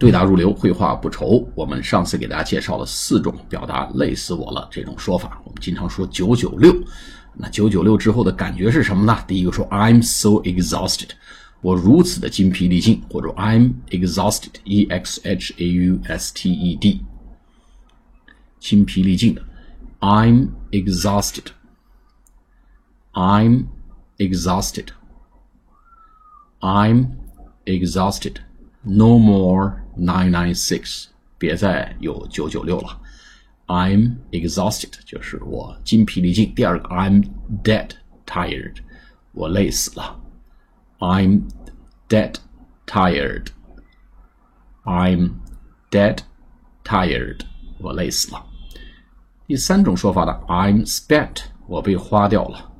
对答如流，绘画不愁。我们上次给大家介绍了四种表达“累死我了”这种说法。我们经常说“九九六”，那“九九六”之后的感觉是什么呢？第一个说 “I'm so exhausted”，我如此的精疲力尽，或者 “I'm exhausted”，e x h a u s t e d，精疲力尽的。I'm exhausted. I'm exhausted. I'm exhausted. No more nine nine six，别再有九九六了。I'm exhausted，就是我精疲力尽。第二个，I'm dead tired，我累死了。I'm dead tired。I'm dead tired，我累死了。第三种说法呢，I'm spent，我被花掉了，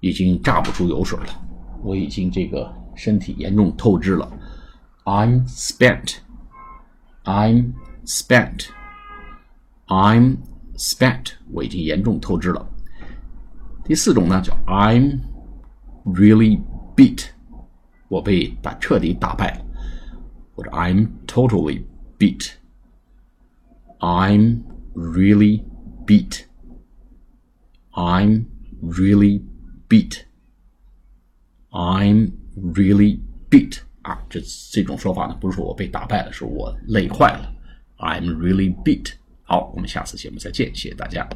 已经榨不出油水了，我已经这个身体严重透支了。I'm spent. I'm spent. I'm spent. 我已经严重透支了。第四种呢，叫 I'm really beat，我被打彻底打败了，或者 I'm totally beat。I'm really beat. I'm really beat. I'm really beat. 这这种说法呢，不是说我被打败了，是我累坏了。I'm really beat。好，我们下次节目再见，谢谢大家。